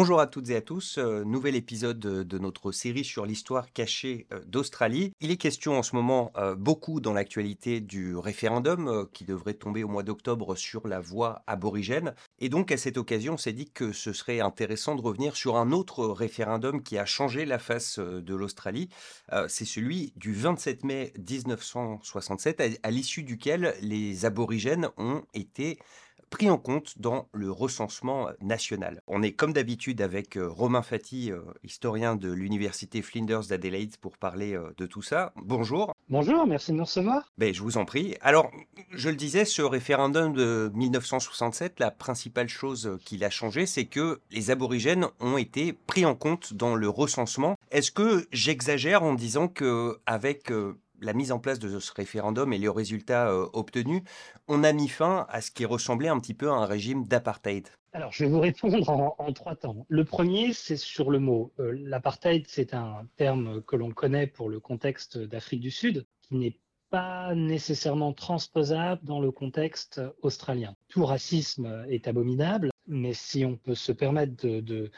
Bonjour à toutes et à tous, euh, nouvel épisode de, notre série sur l'histoire cachée euh, d'Australie. Il est question en ce moment euh, beaucoup dans l'actualité du référendum qui devrait tomber au mois d'octobre sur la voie aborigène. Et donc à cette occasion, on s'est dit que ce serait intéressant de revenir sur un autre référendum qui a changé la face de l'Australie. C'est celui du 27 mai 1967, à, à l'issue duquel les aborigènes ont été pris en compte dans le recensement national. On est comme d'habitude avec euh, Romain Fati, euh, historien de l'université Flinders d'Adelaide, pour parler euh, de tout ça. Bonjour. Bonjour, merci de nous recevoir. Ben, je vous en prie. Alors, je le disais, ce référendum de 1967, la principale chose qu'il a changé, c'est que les aborigènes ont été pris en compte dans le recensement. Est-ce que j'exagère en disant que avec euh, la mise en place de ce référendum et les résultats euh, obtenus, on a mis fin à ce qui ressemblait un petit peu à un régime d'apartheid. Alors, je vais vous répondre en, trois temps. Le premier, c'est sur le mot. Euh, L'apartheid, c'est un terme que l'on connaît pour le contexte d'Afrique du Sud, qui n'est pas nécessairement transposable dans le contexte australien. Tout racisme est abominable, mais si on peut se permettre de-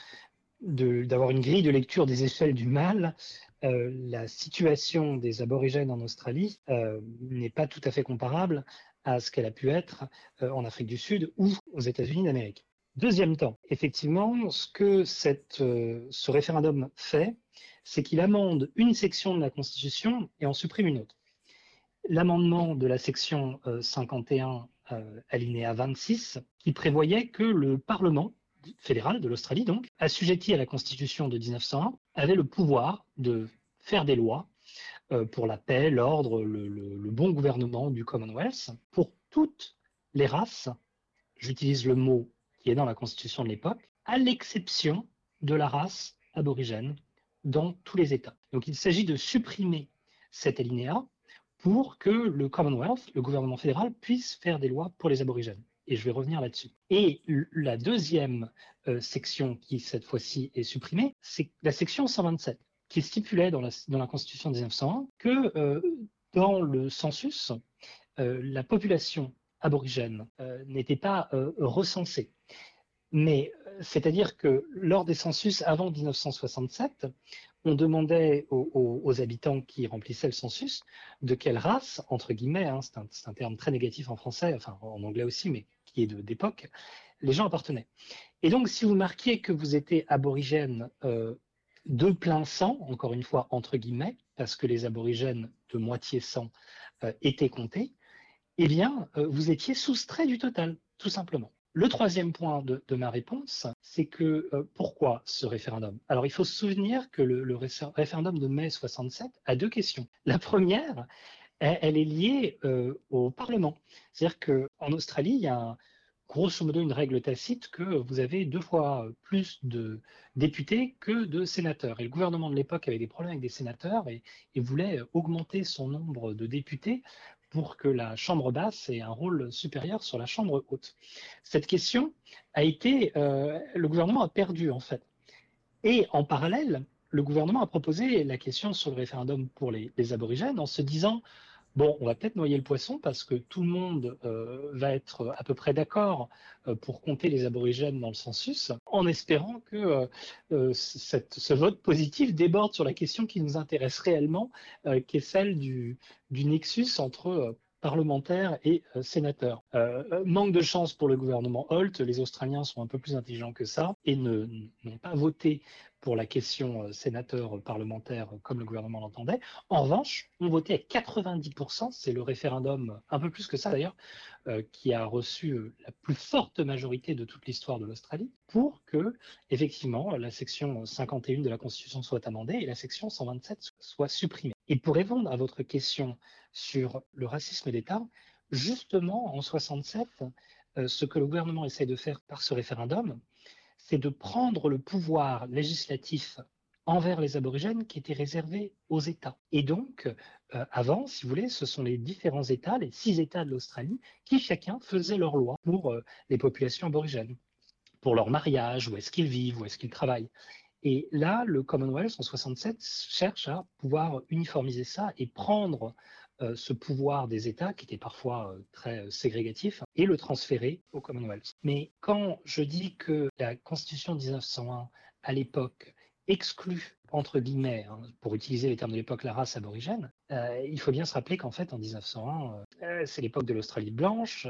d'avoir une grille de lecture des échelles du mal, euh, la situation des aborigènes en Australie euh, n'est pas tout à fait comparable à ce qu'elle a pu être euh, en Afrique du Sud ou aux États-Unis d'Amérique. Deuxième temps, effectivement, ce que ce référendum fait, c'est qu'il amende une section de la Constitution et en supprime une autre. L'amendement de la section euh, 51, euh, alinéa 26, qui prévoyait que le Parlement fédéral de l'Australie, donc, assujetti à la Constitution de 1901, avait le pouvoir de faire des lois euh, pour la paix, l'ordre, le, le- le bon gouvernement du Commonwealth, pour toutes les races, j'utilise le mot qui est dans la Constitution de l'époque, à l'exception de la race aborigène dans tous les États. Donc il s'agit de supprimer cet alinéa pour que le Commonwealth, le gouvernement fédéral, puisse faire des lois pour les aborigènes. Et je vais revenir là-dessus. Et la deuxième euh, section qui, cette fois-ci, est supprimée, c'est la section 127, qui stipulait dans la, Constitution de 1901 que euh, dans le census, euh, la population aborigène n'était pas recensée. Mais c'est-à-dire que lors des census avant 1967, on demandait aux, habitants qui remplissaient le census de quelle race, entre guillemets, hein, c'est un, terme très négatif en français, enfin en anglais aussi, mais qui est d'époque, les gens appartenaient. Et donc, si vous marquiez que vous étiez aborigène euh, de plein sang, encore une fois, entre guillemets, parce que les aborigènes de moitié sang euh, étaient comptés, eh bien, euh, vous étiez soustrait du total, tout simplement. Le troisième point de, ma réponse, c'est que euh, pourquoi ce référendum? Alors, il faut se souvenir que le, le réfé- référendum de mai 67 a deux questions. La première, elle, est liée euh, au Parlement. C'est-à-dire qu'en Australie, il y a grosso modo une règle tacite que vous avez deux fois plus de députés que de sénateurs. Et le gouvernement de l'époque avait des problèmes avec des sénateurs et voulait augmenter son nombre de députés pour que la Chambre basse ait un rôle supérieur sur la Chambre haute. Cette question a été, euh, le gouvernement a perdu en fait. Et en parallèle, le gouvernement a proposé la question sur le référendum pour les, les aborigènes en se disant Bon, on va peut-être noyer le poisson parce que tout le monde euh, va être à peu près d'accord euh, pour compter les aborigènes dans le census, en espérant que euh, euh, ce vote positif déborde sur la question qui nous intéresse réellement, euh, qui est celle du, nexus entre euh, parlementaires et euh, sénateurs. Euh, euh, manque de chance pour le gouvernement Holt, les Australiens sont un peu plus intelligents que ça et n'ont pas voté pour la question sénateur-parlementaire comme le gouvernement l'entendait. En revanche, on votait à 90%, c'est le référendum, un peu plus que ça d'ailleurs, qui a reçu la plus forte majorité de toute l'histoire de l'Australie, pour que, effectivement, la section 51 de la Constitution soit amendée et la section 127 soit supprimée. Et pour répondre à votre question sur le racisme d'État, justement, en 67, euh, ce que le gouvernement essaie de faire par ce référendum, c'est de prendre le pouvoir législatif envers les aborigènes qui était réservé aux États. Et donc, euh, avant, si vous voulez, ce sont les différents États, les six États de l'Australie, qui chacun faisaient leurs lois pour euh, les populations aborigènes, pour leur mariage, où est-ce qu'ils vivent, où est-ce qu'ils travaillent. Et là, le Commonwealth en 67 cherche à pouvoir uniformiser ça et prendre euh, ce pouvoir des États, qui était parfois euh, très euh, ségrégatif, et le transférer au Commonwealth. Mais quand je dis que la Constitution de 1901, à l'époque, exclut entre guillemets, hein, pour utiliser les termes de l'époque, la race aborigène, il faut bien se rappeler qu'en fait, en 1901, c'est l'époque de l'Australie blanche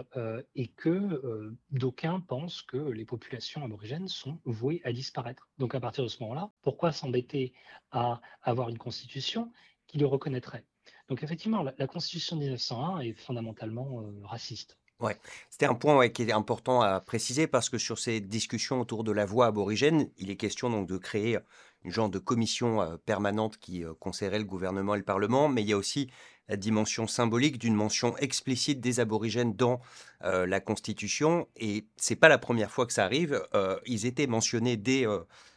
et que d'aucuns pensent que les populations aborigènes sont vouées à disparaître. Donc à partir de ce moment-là, pourquoi s'embêter à avoir une constitution qui le reconnaîtrait? Donc effectivement, la, Constitution de 1901 est fondamentalement euh, raciste. Ouais, c'était un point qui est important à préciser parce que sur ces discussions autour de la voix aborigène, il est question donc de créer une genre de commission euh, permanente qui euh, conseillerait le gouvernement et le Parlement, mais il y a aussi la dimension symbolique d'une mention explicite des aborigènes dans la Constitution. Et c'est pas la première fois que ça arrive. ils étaient mentionnés dès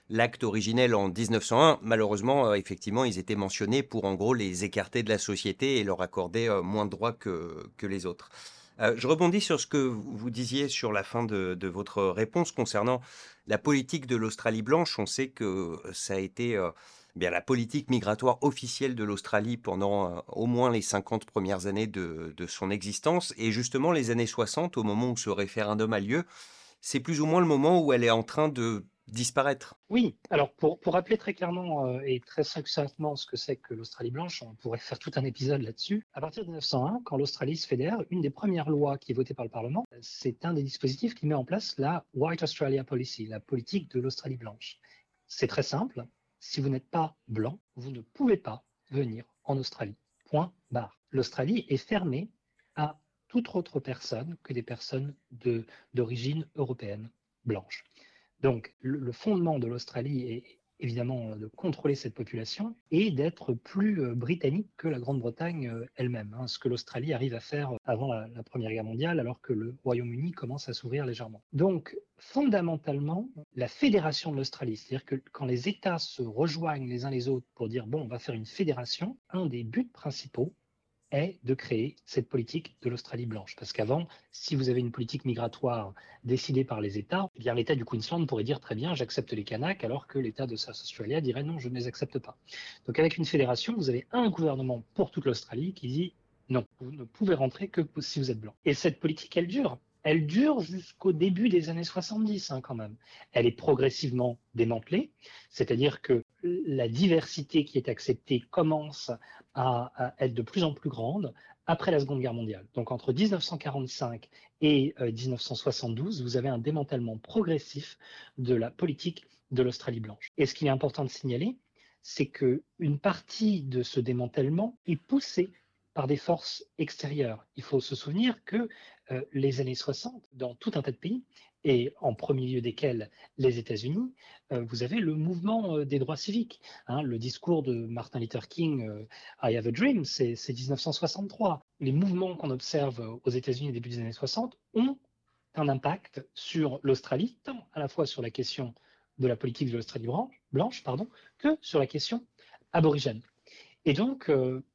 l'acte originel en 1901, malheureusement, euh, effectivement, ils étaient mentionnés pour en gros les écarter de la société et leur accorder euh, moins de droits que, que les autres. Euh, je rebondis sur ce que vous disiez sur la fin de, votre réponse concernant la politique de l'Australie blanche. On sait que ça a été bien la politique migratoire officielle de l'Australie pendant au moins les 50 premières années de, de, son existence. Et justement, les années 60, au moment où ce référendum a lieu, c'est plus ou moins le moment où elle est en train de disparaître. Oui, alors pour, pour rappeler très clairement euh, et très succinctement ce que c'est que l'Australie blanche, on pourrait faire tout un épisode là-dessus. À partir de 1901, quand l'Australie se fédère, une des premières lois qui est votée par le Parlement, c'est un des dispositifs qui met en place la White Australia Policy, la politique de l'Australie blanche. C'est très simple, si vous n'êtes pas blanc, vous ne pouvez pas venir en Australie. Point barre. L'Australie est fermée à toute autre personne que des personnes d'origine européenne blanche. Donc, le, fondement de l'Australie est évidemment euh, de contrôler cette population et d'être plus euh, britannique que la Grande-Bretagne euh, elle-même, hein, ce que l'Australie arrive à faire avant la, la, Première Guerre mondiale, alors que le Royaume-Uni commence à s'ouvrir légèrement. Donc, fondamentalement, la fédération de l'Australie, c'est-à-dire que quand les États se rejoignent les uns les autres pour dire, bon, on va faire une fédération, un des buts principaux, est de créer cette politique de l'Australie blanche. Parce qu'avant, si vous avez une politique migratoire décidée par les États, eh l'État du Queensland pourrait dire très bien j'accepte les Kanaks, alors que l'État de South Australia dirait non, je ne les accepte pas. Donc avec une fédération, vous avez un gouvernement pour toute l'Australie qui dit non, vous ne pouvez rentrer que si vous êtes blanc. Et cette politique, elle dure. Elle dure jusqu'au début des années 70 hein, quand même. Elle est progressivement démantelée, c'est-à-dire que la diversité qui est acceptée commence à, être de plus en plus grande après la Seconde Guerre mondiale. Donc entre 1945 et 1972, euh, vous avez un démantèlement progressif de la politique de l'Australie blanche. Et ce qui est important de signaler, c'est qu'une partie de ce démantèlement est poussée par des forces extérieures. Il faut se souvenir que euh, les années 60, dans tout un tas de pays, et en premier lieu desquels les États-Unis, euh, vous avez le mouvement euh, des droits civiques. Hein. le discours de Martin Luther King, I Have a Dream, c'est 1963. Les mouvements qu'on observe aux États-Unis début des années 60 ont un impact sur l'Australie, tant à la fois sur la question de la politique de l'Australie blanche, pardon, que sur la question aborigène. Et donc,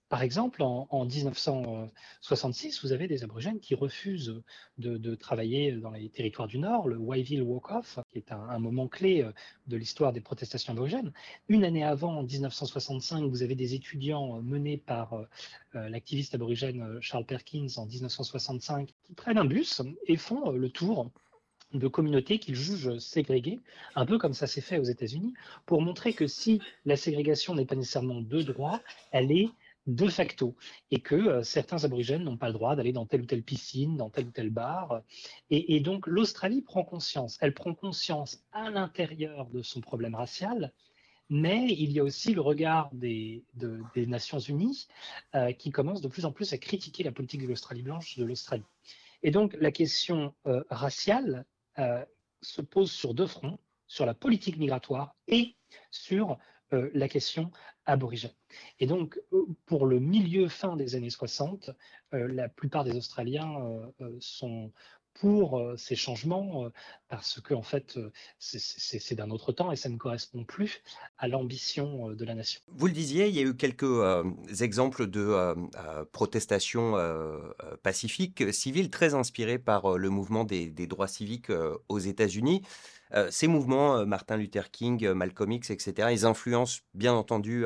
par exemple, en, 1966, vous avez des aborigènes qui refusent de, travailler dans les territoires du Nord, le Wayville Walk-Off, qui est un, moment clé euh, de l'histoire des protestations aborigènes. Une année avant, en 1965, vous avez des étudiants menés par euh, euh, l'activiste aborigène Charles Perkins en 1965 qui prennent un bus et font le tour de communautés qu'ils jugent ségrégées, un peu comme ça s'est fait aux États-Unis, pour montrer que si la ségrégation n'est pas nécessairement de droit, elle est de facto, et que euh, certains aborigènes n'ont pas le droit d'aller dans telle ou telle piscine, dans tel ou tel bar. Et, donc l'Australie prend conscience, elle prend conscience à l'intérieur de son problème racial, mais il y a aussi le regard des, Nations Unies euh, qui commencent de plus en plus à critiquer la politique de l'Australie blanche de l'Australie. Et donc la question euh, raciale se pose sur deux fronts, sur la politique migratoire et sur la question aborigène. Et donc, euh, pour le milieu fin des années 60, euh, la plupart des Australiens euh, sont pour ces changements parce que en fait c'est d'un autre temps et ça ne correspond plus à l'ambition de la nation. Vous le disiez, il y a eu quelques exemples de protestations pacifiques civiles très inspirées par le mouvement des droits civiques aux États-Unis. Ces mouvements, Martin Luther King, Malcolm X, etc., ils influencent bien entendu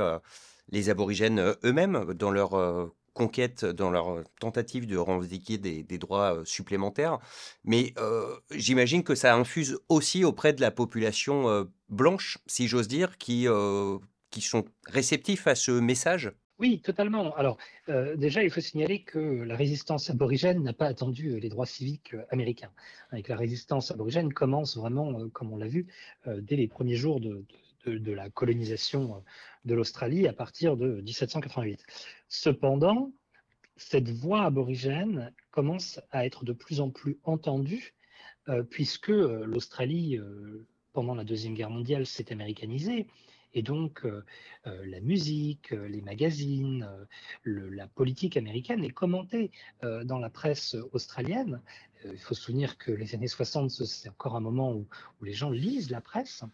les aborigènes eux-mêmes dans leur conquête, dans leur tentative de revendiquer des, droits supplémentaires. Mais j'imagine que ça infuse aussi auprès de la population blanche, si j'ose dire, qui, qui sont réceptifs à ce message. Oui, totalement. Alors, déjà, il faut signaler que la résistance aborigène n'a pas attendu les droits civiques américains. Avec la résistance aborigène commence vraiment, comme on l'a vu, dès les premiers jours de, la colonisation de l'Australie à partir de 1788. Cependant, cette voix aborigène commence à être de plus en plus entendue euh, puisque euh, l'Australie, euh, pendant la Deuxième Guerre mondiale, s'est américanisée. Et donc, la musique, les magazines, la politique américaine est commentée dans la presse australienne. il faut se souvenir que les années 60, c'est encore un moment où les gens lisent la presse.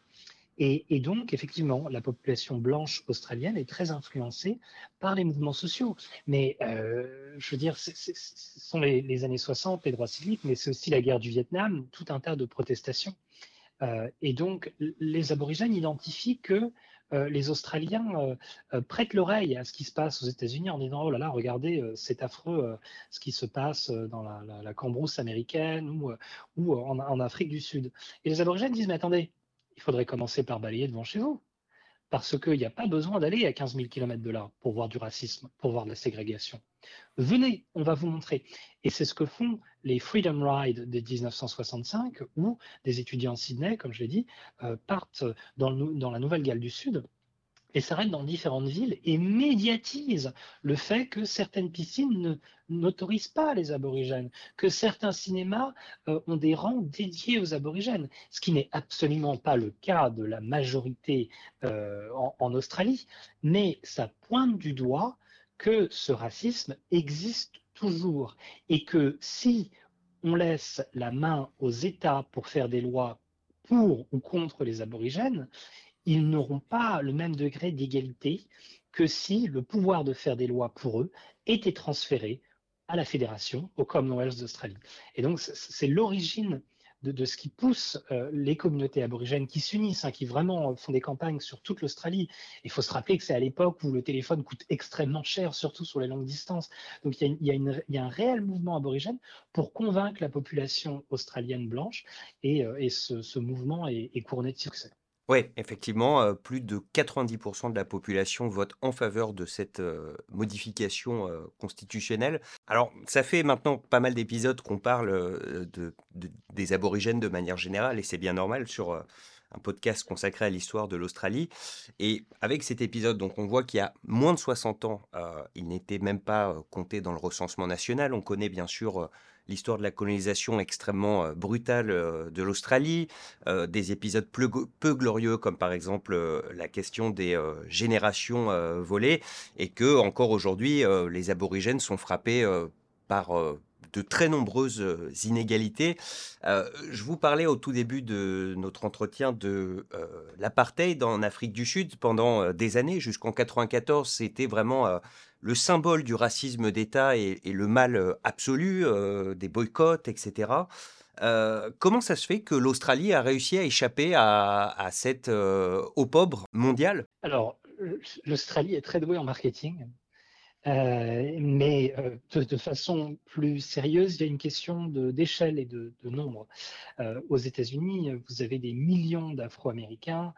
Et, donc, effectivement, la population blanche australienne est très influencée par les mouvements sociaux. Mais euh, je veux dire, ce sont les, années 60, les droits civiques, mais c'est aussi la guerre du Vietnam, tout un tas de protestations. Euh, et donc, les aborigènes identifient que euh, les Australiens prêtent l'oreille à ce qui se passe aux États-Unis en disant Oh là là, regardez, c'est affreux ce qui se passe dans la, cambrousse américaine ou, en, Afrique du Sud. Et les aborigènes disent Mais attendez, il faudrait commencer par balayer devant chez vous. Parce qu'il n'y a pas besoin d'aller à 15 000 km de là pour voir du racisme, pour voir de la ségrégation. Venez, on va vous montrer. Et c'est ce que font les Freedom Rides de 1965, où des étudiants de Sydney, comme je l'ai dit, euh, partent dans la Nouvelle-Galles du Sud et s'arrête dans différentes villes et médiatise le fait que certaines piscines n'autorisent pas les aborigènes, que certains cinémas euh, ont des rangs dédiés aux aborigènes, ce qui n'est absolument pas le cas de la majorité euh, en, Australie, mais ça pointe du doigt que ce racisme existe toujours et que si on laisse la main aux États pour faire des lois pour ou contre les aborigènes, ils n'auront pas le même degré d'égalité que si le pouvoir de faire des lois pour eux était transféré à la fédération, au Commonwealth d'Australie. Et donc, c'est l'origine de, ce qui pousse euh, les communautés aborigènes qui s'unissent, hein, qui vraiment font des campagnes sur toute l'Australie. Il faut se rappeler que c'est à l'époque où le téléphone coûte extrêmement cher, surtout sur les longues distances. Donc il y a, un réel mouvement aborigène pour convaincre la population australienne blanche, et, euh, ce, mouvement est couronné de succès. Oui, effectivement, plus de 90% de la population vote en faveur de cette, modification, constitutionnelle. Alors, ça fait maintenant pas mal d'épisodes qu'on parle, de des aborigènes de manière générale et c'est bien normal sur, un podcast consacré à l'histoire de l'Australie et avec cet épisode, donc on voit qu'il y a moins de 60 ans, il n'était même pas, compté dans le recensement national. On connaît bien sûr, l'histoire de la colonisation extrêmement euh, brutale euh, de l'Australie, euh, des épisodes peu, glorieux comme par exemple la question des générations volées, et que encore aujourd'hui les aborigènes sont frappés par de très nombreuses inégalités. je vous parlais au tout début de notre entretien de l'apartheid en Afrique du Sud pendant des années, jusqu'en 94, c'était vraiment le symbole du racisme d'État et, le mal euh, absolu, euh, des boycotts, etc. Euh, comment ça se fait que l'Australie a réussi à échapper à, cette opprobre mondiale Alors, l'Australie est très douée en marketing, mais de, façon plus sérieuse, il y a une question d'échelle et de, nombre. aux États-Unis, vous avez des millions d'Afro-Américains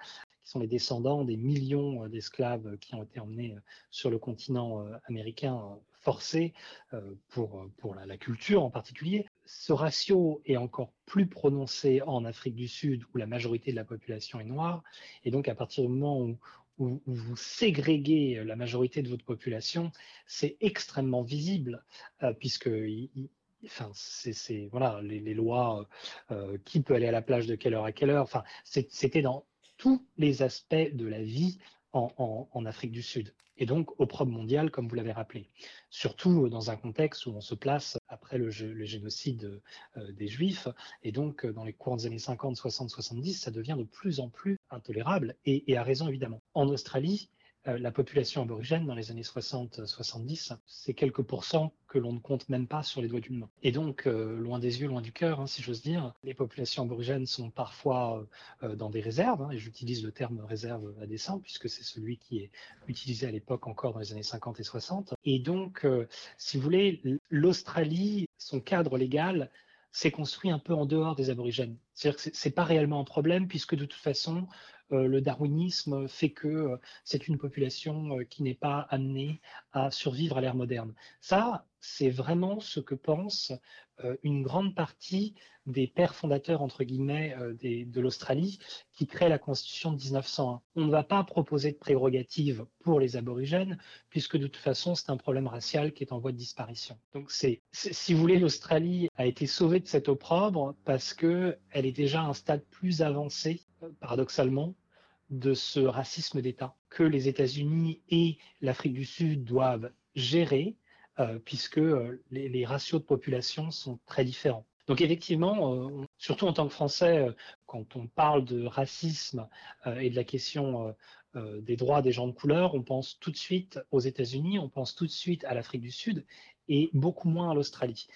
sont les descendants des millions euh, d'esclaves qui ont été emmenés euh, sur le continent euh, américain forcés pour la, culture en particulier. Ce ratio est encore plus prononcé en Afrique du Sud où la majorité de la population est noire. Et donc à partir du moment où, vous ségréguez la majorité de votre population, c'est extrêmement visible puisque enfin, c'est voilà les, lois qui peut aller à la plage de quelle heure à quelle heure. Enfin, c'était dans tous les aspects de la vie en, Afrique du Sud, et donc au probe mondial, comme vous l'avez rappelé. Surtout dans un contexte où on se place après le, génocide euh, des Juifs, et donc dans les courants des années 50, 60, 70, ça devient de plus en plus intolérable, et, à raison évidemment. En Australie, euh, la population aborigène dans les années 60-70, c'est quelques pourcents que l'on ne compte même pas sur les doigts d'une main. Et donc, euh, loin des yeux, loin du cœur, hein, si j'ose dire, les populations aborigènes sont parfois euh, dans des réserves, hein, et j'utilise le terme réserve à dessein, puisque c'est celui qui est utilisé à l'époque encore dans les années 50 et 60. Et donc, si vous voulez, l'Australie, son cadre légal, s'est construit un peu en dehors des aborigènes. C'est-à-dire que ce n'est pas réellement un problème, puisque de toute façon, euh, le darwinisme fait que euh, c'est une population euh, qui n'est pas amenée à survivre à l'ère moderne. Ça, c'est vraiment ce que pense une grande partie des pères fondateurs, entre guillemets, de l'Australie, qui créent la Constitution de 1901. On ne va pas proposer de prérogatives pour les aborigènes, puisque de toute façon, c'est un problème racial qui est en voie de disparition. Donc, c'est, si vous voulez, l'Australie a été sauvée de cet opprobre parce qu'elle est déjà à un stade plus avancé, paradoxalement, de ce racisme d'État que les États-Unis et l'Afrique du Sud doivent gérer, euh, puisque euh, les, ratios de population sont très différents. Donc effectivement, euh, surtout en tant que Français, quand on parle de racisme et de la question des droits des gens de couleur, on pense tout de suite aux États-Unis, on pense tout de suite à l'Afrique du Sud et beaucoup moins à l'Australie.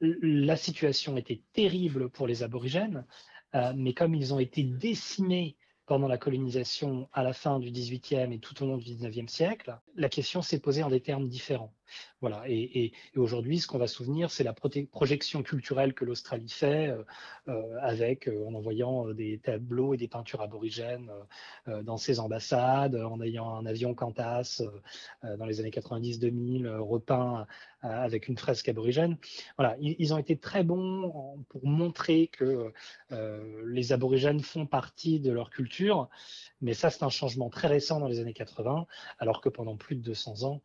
La situation était terrible pour les aborigènes, mais comme ils ont été décimés pendant la colonisation à la fin du XVIIIe et tout au long du XIXe siècle, la question s'est posée en des termes différents. Voilà. Et, aujourd'hui, ce qu'on va souvenir, c'est la projection culturelle que l'Australie fait, euh, euh, avec euh, en envoyant des tableaux et des peintures aborigènes dans ses ambassades, en ayant un avion Qantas dans les années 90-2000 repeint avec une fresque aborigène. Voilà, ils, ont été très bons pour montrer que les aborigènes font partie de leur culture, mais ça, c'est un changement très récent dans les années 80, alors que pendant plus de 200 ans,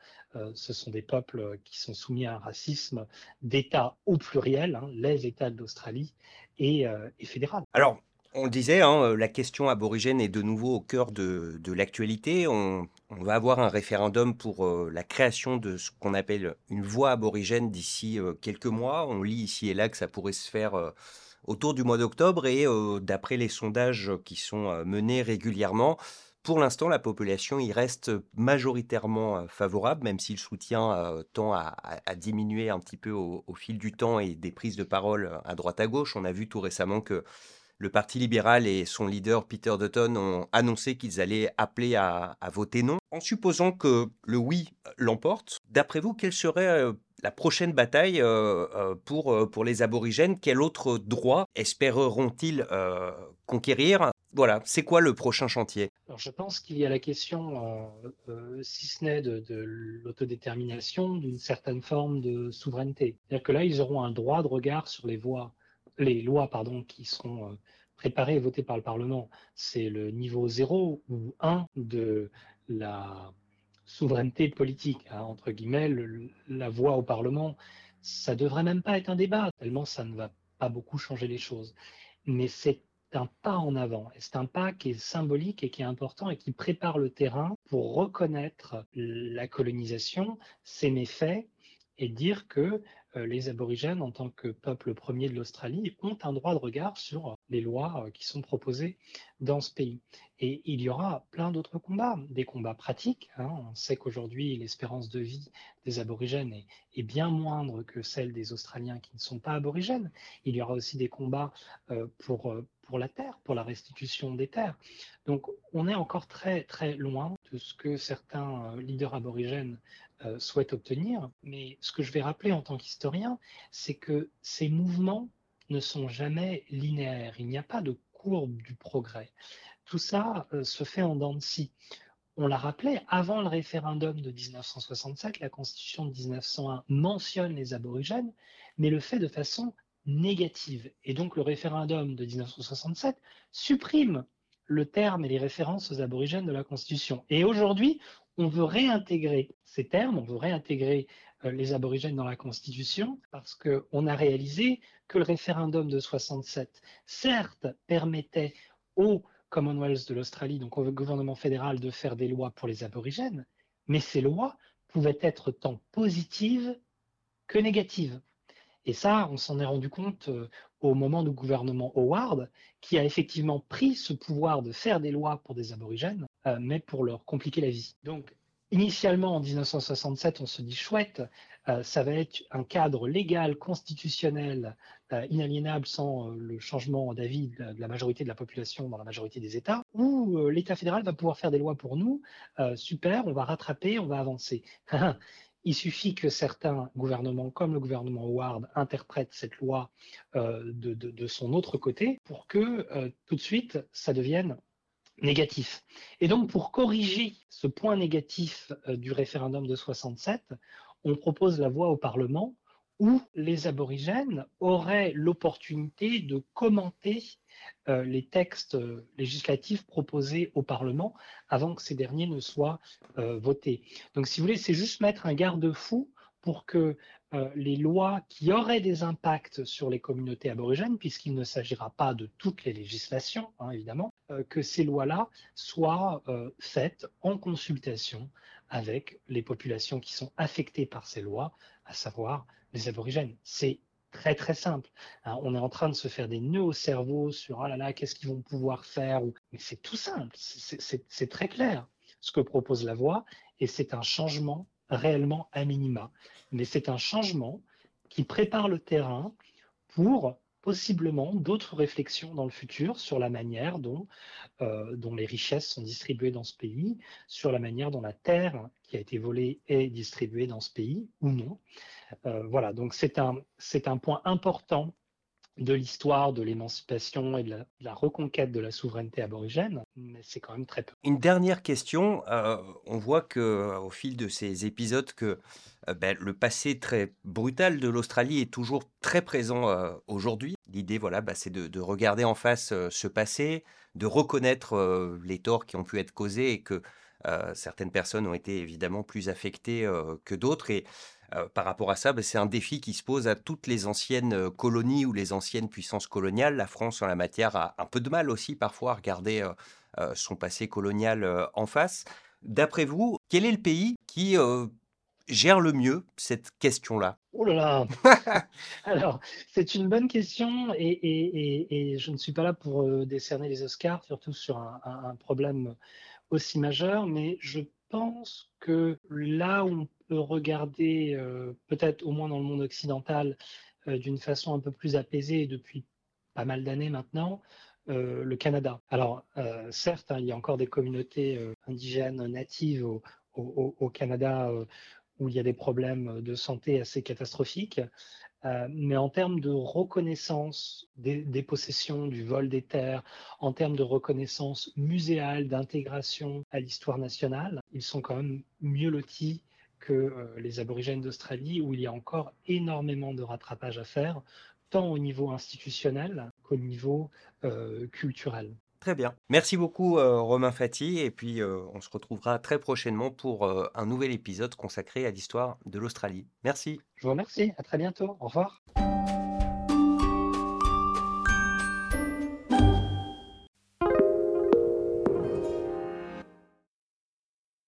ce sont des peuples qui sont soumis à un racisme d'État au pluriel, hein, les États d'Australie et, euh, et fédéral. Alors, on le disait, hein, la question aborigène est de nouveau au cœur de, l'actualité. On, va avoir un référendum pour euh, la création de ce qu'on appelle une voie aborigène d'ici euh, quelques mois. On lit ici et là que ça pourrait se faire autour du mois d'octobre et d'après les sondages qui sont menés régulièrement, pour l'instant, la population y reste majoritairement favorable, même si le soutien tend à, diminuer un petit peu au, fil du temps et des prises de parole à droite à gauche. On a vu tout récemment que le Parti libéral et son leader Peter Dutton ont annoncé qu'ils allaient appeler à, voter non. En supposant que le oui l'emporte, d'après vous, quelle serait la prochaine bataille pour, pour les aborigènes? Quel autre droit espéreront-ils conquérir? Voilà, c'est quoi le prochain chantier? Je pense qu'il y a la question, euh, euh, si ce n'est de, l'autodétermination, d'une certaine forme de souveraineté. C'est-à-dire que là, ils auront un droit de regard sur les, voies, les lois pardon, qui seront euh, préparées et votées par le Parlement. C'est le niveau 0 ou 1 de la souveraineté politique. Hein, entre guillemets, la voix au Parlement, ça devrait même pas être un débat, tellement ça ne va pas beaucoup changer les choses. Mais c'est un pas en avant. C'est un pas qui est symbolique et qui est important et qui prépare le terrain pour reconnaître la colonisation, ses méfaits et dire que euh, les aborigènes, en tant que peuple premier de l'Australie, ont un droit de regard sur les lois euh, qui sont proposées dans ce pays. Et il y aura plein d'autres combats, des combats pratiques. Hein. On sait qu'aujourd'hui, l'espérance de vie des aborigènes est, bien moindre que celle des Australiens qui ne sont pas aborigènes. Il y aura aussi des combats euh, pour, pour la terre, pour la restitution des terres. Donc on est encore très très loin de ce que certains leaders aborigènes euh, souhaite obtenir. Mais ce que je vais rappeler en tant qu'historien, c'est que ces mouvements ne sont jamais linéaires. Il n'y a pas de courbe du progrès. Tout ça euh, se fait en dents de scie. On l'a rappelé, avant le référendum de 1967, la Constitution de 1901 mentionne les aborigènes, mais le fait de façon négative. Et donc le référendum de 1967 supprime le terme et les références aux aborigènes de la Constitution. Et aujourd'hui, on veut réintégrer ces termes, on veut réintégrer euh, les aborigènes dans la Constitution parce qu'on a réalisé que le référendum de 67, certes, permettait au Commonwealth de l'Australie, donc au gouvernement fédéral, de faire des lois pour les aborigènes, mais ces lois pouvaient être tant positives que négatives. Et ça, on s'en est rendu compte au moment du gouvernement Howard, qui a effectivement pris ce pouvoir de faire des lois pour des aborigènes, mais pour leur compliquer la vie. Donc, initialement, en 1967, on se dit chouette, ça va être un cadre légal, constitutionnel, inaliénable sans le changement d'avis de, la majorité de la population dans la majorité des États, où l'État fédéral va pouvoir faire des lois pour nous. super, on va rattraper, on va avancer. Il suffit que certains gouvernements, comme le gouvernement Howard, interprètent cette loi euh, de, son autre côté pour que euh, tout de suite, ça devienne négatif. Et donc, pour corriger ce point négatif euh, du référendum de 67, on propose la voie au Parlement où les aborigènes auraient l'opportunité de commenter euh, les textes euh, législatifs proposés au Parlement avant que ces derniers ne soient euh, votés. Donc, si vous voulez, c'est juste mettre un garde-fou pour que les lois qui auraient des impacts sur les communautés aborigènes, puisqu'il ne s'agira pas de toutes les législations, hein, évidemment, que ces lois-là soient faites en consultation avec les populations qui sont affectées par ces lois, à savoir les aborigènes. C'est très très simple. Hein, on est en train de se faire des nœuds au cerveau sur ah là là, qu'est-ce qu'ils vont pouvoir faire. Mais c'est tout simple, c'est très clair ce que propose la voie et c'est un changement réellement à minima. Mais c'est un changement qui prépare le terrain pour possiblement d'autres réflexions dans le futur sur la manière dont, euh, dont les richesses sont distribuées dans ce pays, sur la manière dont la terre qui a été volée est distribuée dans ce pays ou non. Euh, voilà, donc c'est un, un point important de l'histoire de l'émancipation et de la, reconquête de la souveraineté aborigène, mais c'est quand même très peu. Une dernière question, euh, on voit que au fil de ces épisodes que ben, le passé très brutal de l'Australie est toujours très présent aujourd'hui. L'idée, voilà, bah, c'est de, de, regarder en face ce passé, de reconnaître les torts qui ont pu être causés et que certaines personnes ont été évidemment plus affectées que d'autres. Et par rapport à ça, bah, c'est un défi qui se pose à toutes les anciennes colonies ou les anciennes puissances coloniales. La France, en la matière, a un peu de mal aussi parfois à regarder son passé colonial en face. D'après vous, quel est le pays qui gère le mieux cette question-là? Oh là là Alors, c'est une bonne question et, je ne suis pas là pour euh, décerner les Oscars, surtout sur un, problème aussi majeur, mais je pense que là où on peut regarder, euh, peut-être au moins dans le monde occidental, euh, d'une façon un peu plus apaisée depuis pas mal d'années maintenant, le Canada. Alors, certes, hein, il y a encore des communautés indigènes natives au Canada où il y a des problèmes de santé assez catastrophiques. Euh, mais en termes de reconnaissance des, possessions, du vol des terres, en termes de reconnaissance muséale, d'intégration à l'histoire nationale, ils sont quand même mieux lotis que euh, les aborigènes d'Australie, où il y a encore énormément de rattrapage à faire, tant au niveau institutionnel qu'au niveau euh, culturel. Très bien. Merci beaucoup euh, Romain Fati et puis euh, on se retrouvera très prochainement pour un nouvel épisode consacré à l'histoire de l'Australie. Merci. Je vous remercie. À très bientôt. Au revoir.